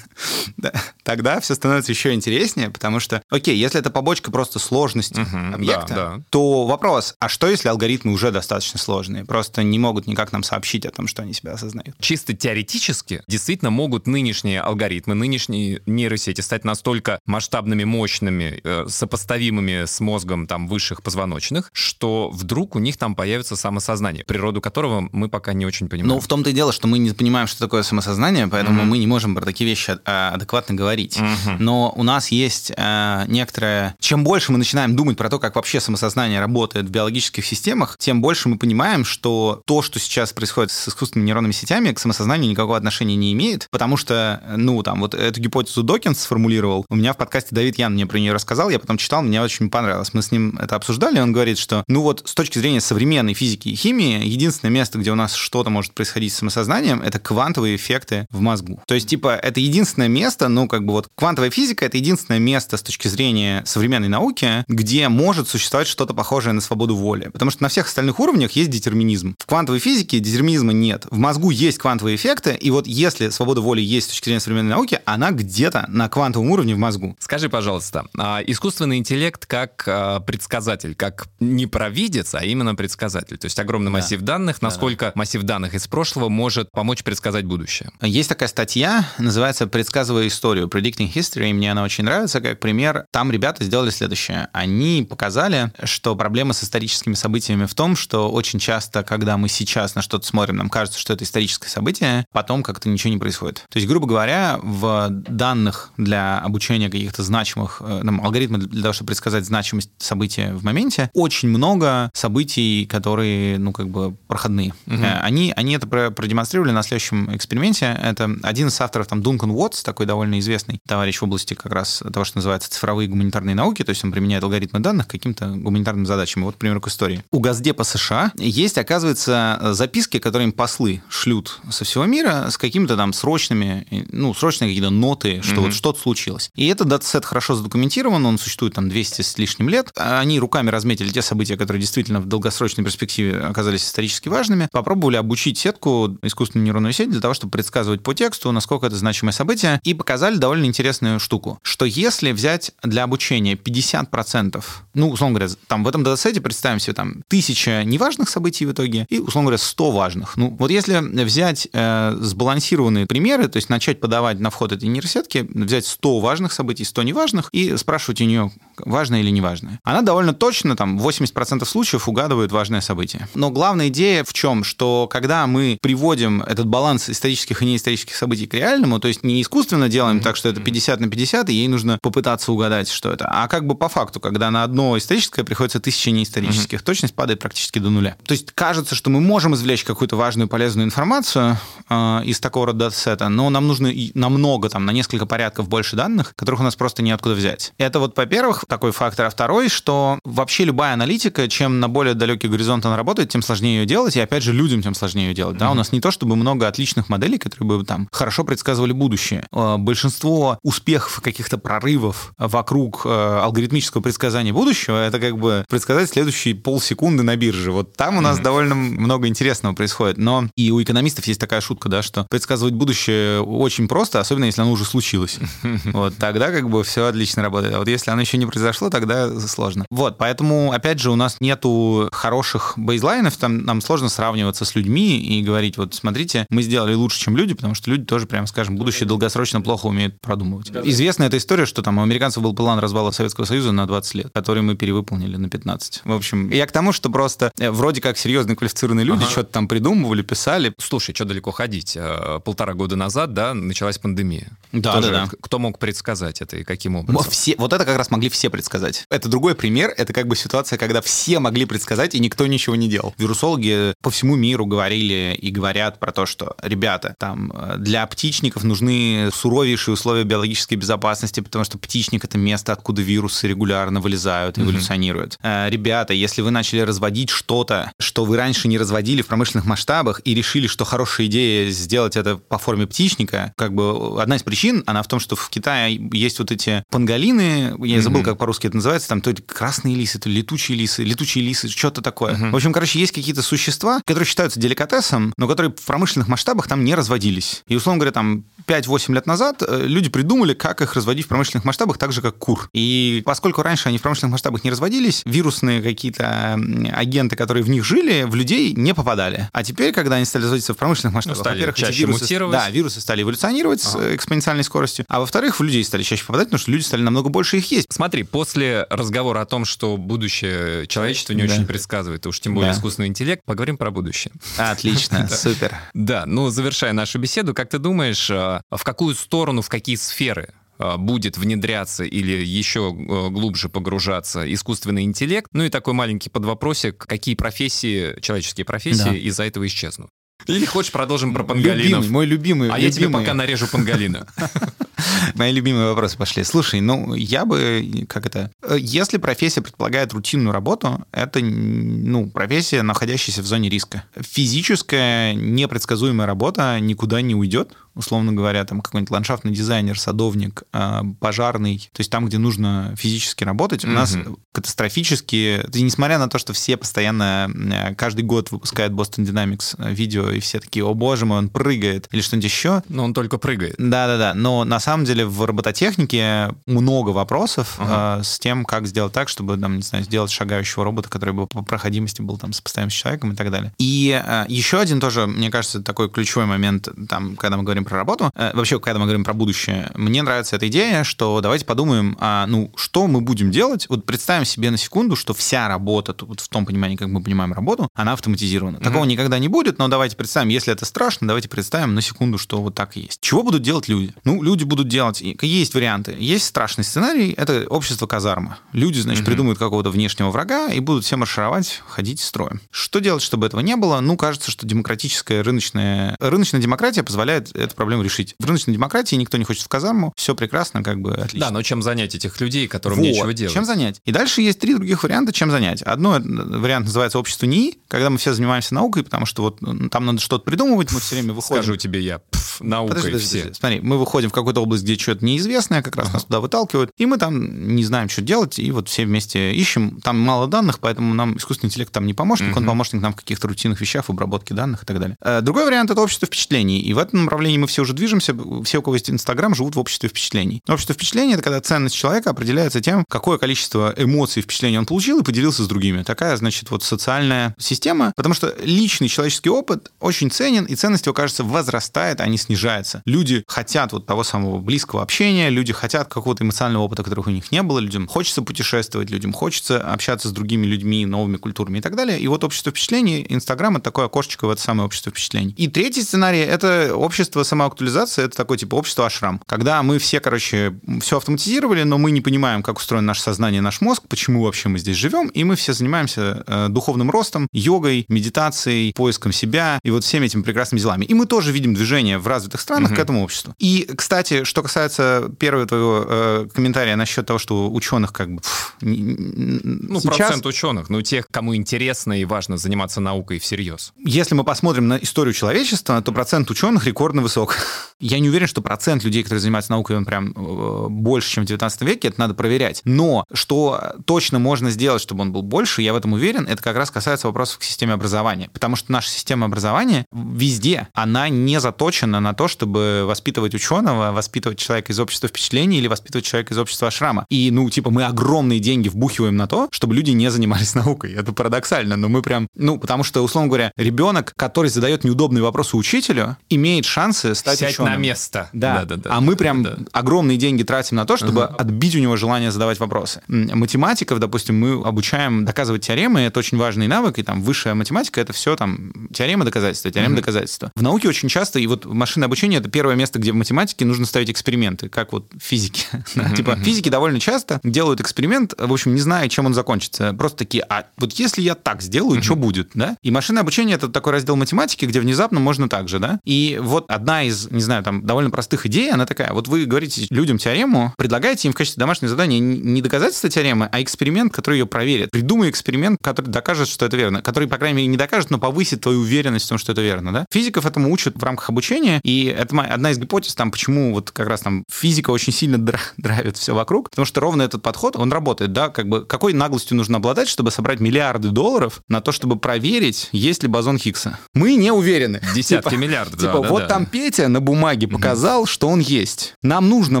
тогда все становится еще интереснее, потому что, окей, если это побочка просто сложности угу, объекта, да, да. то вопрос, а что если алгоритмы уже достаточно сложные, просто не могут никак нам сообщить о том, что они себя осознают? Чисто теоретически действительно могут нынешние алгоритмы, нынешние нейросети стать настолько масштабными, мощными, э, сопоставимыми с мозгом там высших позвоночных, что вдруг у них там появится самосознание, природу которого мы пока не очень понимаем. Ну, в том-то и дело, что мы не понимаем, что такое самосознание, поэтому mm-hmm. мы не можем про такие вещи а, адекватно говорить. Mm-hmm. Но у нас есть э, некоторое... Чем больше мы начинаем думать про то, как вообще самосознание работает в биологических системах, тем больше мы понимаем, что то, что сейчас происходит с искусственными нейронными сетями, к самосознанию никакого отношения не имеет, потому что, ну, там, вот эту гипотезу Докинс сформулировал. У меня в подкасте Давид Ян мне про нее рассказал, я потом читал, мне очень понравилось. Мы с ним это обсуждали, он говорит, что, ну вот, с точки зрения современной физики и химии, единственное место, где у нас что-то может происходить с самосознанием, это квантовые эффекты в мозгу. То есть, типа, это единственное место, ну, как бы вот квантовая физика — это единственное место с точки зрения современной науки, где может существовать что-то похожее на свободу воли. Потому что на всех остальных уровнях есть детерминизм. В квантовой физике детерминизма нет. В мозгу есть квантовые эффекты, и вот если свобода воли есть с точки зрения современной науки, она где-то на квантовом уровне в мозгу. Скажи, пожалуйста, а искусственный интеллект как а, предсказатель, как не провидец, а именно предсказатель, то есть огромный да. массив данных, насколько да, массив данных из прошлого может помочь предсказать будущее? Есть такая статья, называется «Предсказывая историю», Predicting History, и мне она очень нравится как пример. Там ребята сделали следующее. Они показали, что проблема с историческими событиями в том, что очень часто, когда мы сейчас на что-то смотрим, нам кажется, что это историческое событие, потом как-то ничего не происходит. То есть, грубо говоря, в данных для обучения каких-то значимых, э, там, алгоритмов для того, чтобы предсказать значимость события в моменте, очень много событий, которые, ну, как бы проходные. Угу. Они, они это продемонстрировали на следующем эксперименте. Это один из авторов, там, Дункан Уотс, такой довольно известный товарищ в области как раз того, что называется цифровые гуманитарные науки, то есть он применяет алгоритмы данных к каким-то гуманитарным задачам. Вот, пример к истории. У Газдепа США есть, оказывается, записки, которые им послы шлют со всего мира с какими-то там срочными, ну, срочные какие-то ноты, что mm-hmm. вот что-то случилось. И этот датасет хорошо задокументирован, он существует там 200 с лишним лет. Они руками разметили те события, которые действительно в долгосрочной перспективе оказались исторически важными. Попробовали обучить сетку, искусственную нейронную сеть, для того, чтобы предсказывать по тексту, насколько это значимое событие, и показали довольно интересную штуку, что если взять для обучения 50%, ну, условно говоря, там в этом датасете представим себе там тысяча неважных событий в итоге и, условно говоря, 100 важных. Ну, вот если взять э, сбалансированные примеры, то есть начать подавать на вход этой нейросетки, взять 100 важных событий, 100 неважных и спрашивать у нее, важное или неважное. Она довольно точно, там, 80% случаев угадывает важное событие. Но главная идея в чем? Что когда мы приводим этот баланс исторических и неисторических событий к реальному, то есть не искусственно делаем так, что это 50 на 50, и ей нужно попытаться угадать, что это, а как бы по факту, когда на одно историческое приходится тысяча неисторических, mm-hmm. точность падает практически до нуля. То есть кажется, что мы можем извлечь какую-то важную полезную информацию э, из такого рода датасета, но нам нужно намного, там, на несколько порядков больше данных, которых у нас просто неоткуда взять. Это вот, во-первых, такой фактор. А второй, что вообще любая аналитика, чем на более далекий горизонт она работает, тем сложнее ее делать, и опять же людям тем сложнее ее делать. Mm-hmm. Да, у нас не то чтобы много отличных моделей, которые бы там хорошо предсказывали будущее. будущее. Э, большинство успехов каких-то прорывов вокруг э, алгоритмического предсказания будущего это как бы предсказать следующие полсекунды на бирже. Вот там у нас mm-hmm. довольно много интересного происходит. Но и у экономистов есть такая шутка, да, что предсказывать будущее очень просто, особенно если оно уже случилось. Вот тогда как бы все отлично работает. А вот если оно еще не произошло, тогда сложно. Вот, поэтому, опять же, у нас нету хороших бейзлайнов, там нам сложно сравниваться с людьми и говорить, вот смотрите, мы сделали лучше, чем люди, потому что люди тоже, прям скажем, будущее долгосрочно плохо умеют продумывать. Известна эта история, что там у американцев был план развала Советского Союза на 20 лет, который мы перевыполнили на 15. В общем, я к тому, что просто э, вроде как серьезные квалифицированные люди ага. что-то там придумывали, писали. Слушай, что далеко ходить? Э, полтора года назад, да, началась пандемия. Да, Тоже, да, да. Кто мог предсказать это и каким образом? Все, вот это как раз могли все предсказать. Это другой пример, это как бы ситуация, когда все могли предсказать, и никто ничего не делал. Вирусологи по всему миру говорили и говорят про то, что, ребята, там, э, для птичников нужны суровейшие условия биологической безопасности, потому что птичник — это место, откуда вирусы регулярно вылезают, эволюционируют. Mm-hmm. Ребята, если вы начали разводить что-то, что вы раньше не разводили в промышленных масштабах, и решили, что хорошая идея сделать это по форме птичника, как бы одна из причин, она в том, что в Китае есть вот эти панголины, я забыл, mm-hmm. как по-русски это называется, там то красные лисы, то летучие лисы, летучие лисы, что-то такое. Mm-hmm. В общем, короче, есть какие-то существа, которые считаются деликатесом, но которые в промышленных масштабах там не разводились. И, условно говоря, там 5-8 лет назад э, люди придумали, как их разводить в промышленных масштабах так же, как кур. И поскольку раньше они в промышленных масштабах не разводились, вирусные какие-то агенты, которые в них жили, в людей не попадали. А теперь, когда они стали разводиться в промышленных масштабах, ну, во-первых, чаще вирусы, мутировать. Да, вирусы стали эволюционировать ага. с экспоненциальной скоростью, а во-вторых, в людей стали чаще попадать, потому что люди стали намного больше их есть. Смотри, после разговора о том, что будущее человечество не да. очень предсказывает, уж тем более да. искусственный интеллект, поговорим про будущее. Отлично, супер. Да, ну, завершая нашу беседу, как ты думаешь, а, в какую сторону, в какие сферы а, будет внедряться или еще а, глубже погружаться искусственный интеллект. Ну и такой маленький подвопросик, какие профессии, человеческие профессии да. из-за этого исчезнут. Или хочешь продолжим про панголинов? Любимый, мой любимый. А любимый. я тебе пока нарежу панголина. Мои любимые вопросы пошли. Слушай, ну, я бы, как это, если профессия предполагает рутинную работу, это, ну, профессия, находящаяся в зоне риска. Физическая, непредсказуемая работа никуда не уйдет, условно говоря, там какой-нибудь ландшафтный дизайнер, садовник, а, пожарный, то есть там, где нужно физически работать, у mm-hmm. нас катастрофически, несмотря на то, что все постоянно э, каждый год выпускают Boston Dynamics э, видео, и все такие, о боже мой, он прыгает, или что-нибудь еще. Но он только прыгает. Да-да-да, но на самом деле в робототехнике много вопросов uh-huh. с тем, как сделать так, чтобы, там, не знаю, сделать шагающего робота, который бы по проходимости был там сопоставим с человеком и так далее. И еще один тоже, мне кажется, такой ключевой момент, там, когда мы говорим говорим про работу, э, вообще, когда мы говорим про будущее, мне нравится эта идея, что давайте подумаем, а, ну, что мы будем делать. Вот представим себе на секунду, что вся работа, вот в том понимании, как мы понимаем работу, она автоматизирована. Mm-hmm. Такого никогда не будет, но давайте представим, если это страшно, давайте представим на секунду, что вот так и есть. Чего будут делать люди? Ну, люди будут делать... Есть варианты. Есть страшный сценарий, это общество казарма. Люди, значит, mm-hmm. придумают какого-то внешнего врага и будут все маршировать, ходить строем. Что делать, чтобы этого не было? Ну, кажется, что демократическая рыночная... Рыночная демократия позволяет эту проблему решить. В рыночной демократии никто не хочет в казарму, все прекрасно, как бы отлично. Да, но чем занять этих людей, которым вот, нечего делать? Чем занять? И дальше есть три других варианта, чем занять. Одно вариант называется общество НИИ, когда мы все занимаемся наукой, потому что вот там надо что-то придумывать, мы все время выходим. Скажу тебе я, пф, наукой подожди, подожди, все. Смотри, мы выходим в какую-то область, где что-то неизвестное, как раз ага. нас туда выталкивают, и мы там не знаем, что делать, и вот все вместе ищем. Там мало данных, поэтому нам искусственный интеллект там не помощник, угу. он помощник нам в каких-то рутинных вещах, в обработке данных и так далее. Э, другой вариант — это общество впечатлений, и в этом направлении мы все уже движемся, все, у кого есть Инстаграм, живут в обществе впечатлений. Общество впечатлений — это когда ценность человека определяется тем, какое количество эмоций и впечатлений он получил и поделился с другими. Такая, значит, вот социальная система, потому что личный человеческий опыт очень ценен, и ценность его, кажется, возрастает, а не снижается. Люди хотят вот того самого близкого общения, люди хотят какого-то эмоционального опыта, которого у них не было, людям хочется путешествовать, людям хочется общаться с другими людьми, новыми культурами и так далее. И вот общество впечатлений, Инстаграм — это такое окошечко в это самое общество впечатлений. И третий сценарий — это общество самоактуализации, это такое типа общество ашрам. Когда мы все, короче, все автоматизировали, но мы не понимаем, как устроено наше сознание, наш мозг, почему вообще мы здесь живем, и мы все занимаемся э, духовным ростом, йогой, медитацией, поиском себя и вот всеми этими прекрасными делами. И мы тоже видим движение в развитых странах угу. к этому обществу. И, кстати, что касается первого твоего э, комментария насчет того, что ученых как бы... Пфф, ну, сейчас... процент ученых, ну, тех, кому интересно и важно заниматься наукой всерьез. Если мы посмотрим на историю человечества, то процент ученых рекордно высок высок. Я не уверен, что процент людей, которые занимаются наукой, он прям э, больше, чем в 19 веке, это надо проверять. Но что точно можно сделать, чтобы он был больше, я в этом уверен, это как раз касается вопросов к системе образования. Потому что наша система образования везде, она не заточена на то, чтобы воспитывать ученого, воспитывать человека из общества впечатлений или воспитывать человека из общества ашрама. И, ну, типа, мы огромные деньги вбухиваем на то, чтобы люди не занимались наукой. Это парадоксально, но мы прям, ну, потому что, условно говоря, ребенок, который задает неудобные вопросы учителю, имеет шансы стать Сядь ученым. на место. Да. Да, да, да. а мы прям Да. огромные деньги тратим на то, чтобы отбить у него желание задавать вопросы. Математиков, допустим, мы обучаем доказывать теоремы, это очень важный навык, и там высшая математика это все там теорема доказательства, теорема доказательства. В науке очень часто, и вот машинное обучение это первое место, где в математике нужно ставить эксперименты, как вот. Да, Типа физики довольно часто делают эксперимент, в общем, не зная, чем он закончится. Просто такие, а вот если я так сделаю, что будет, да? И машинное обучение это такой раздел математики, где внезапно можно так же, да? И вот одна из, не знаю, там довольно простых идей, она такая, вот вы говорите людям теорему, предлагаете им в качестве домашнего задания не доказательство теоремы, а эксперимент, который ее проверит. Придумай эксперимент, который докажет, что это верно, который, по крайней мере, не докажет, но повысит твою уверенность в том, что это верно, да? Физиков этому учат в рамках обучения, и это одна из гипотез, там, почему вот как раз там физика очень сильно дра- драйвит все вокруг, потому что ровно этот подход, он работает, да, как бы какой наглостью нужно обладать, чтобы собрать миллиарды долларов на то, чтобы проверить, есть ли бозон Хиггса. Мы не уверены. Десятки Типа- миллиардов. да, Типа, да, вот да. там Петя на бумаге показал, что он есть. Нам нужно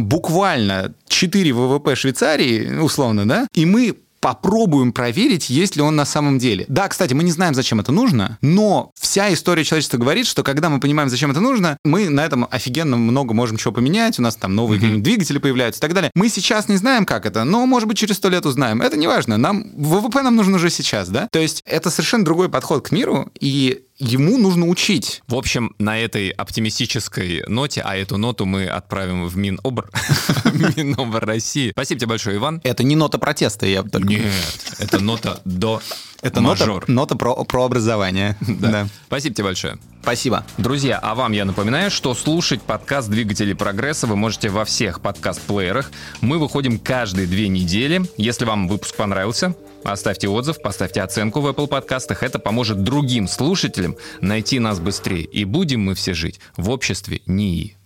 буквально 4 ВВП Швейцарии, условно, да, и мы попробуем проверить, есть ли он на самом деле. Да, кстати, мы не знаем, зачем это нужно, но вся история человечества говорит, что когда мы понимаем, зачем это нужно, мы на этом офигенно много можем чего поменять, у нас там новые какие-нибудь двигатели появляются и так далее. Мы сейчас не знаем, как это, но, может быть, через сто лет узнаем. Это не важно. Нам ВВП нам нужен уже сейчас, да? То есть это совершенно другой подход к миру, и ему нужно учить. В общем, на этой оптимистической ноте, а эту ноту мы отправим в Минобр, Минобр России. Спасибо тебе большое, Иван. Это не нота протеста, я бы только... Нет, это нота до Это мажор. нота, нота про, про образование. Да. Спасибо тебе большое. Спасибо. Друзья, а вам я напоминаю, что слушать подкаст «Двигатели прогресса» вы можете во всех подкаст-плеерах. Мы выходим каждые две недели. Если вам выпуск понравился, оставьте отзыв, поставьте оценку в Apple подкастах. Это поможет другим слушателям найти нас быстрее. И будем мы все жить в обществе НИИ.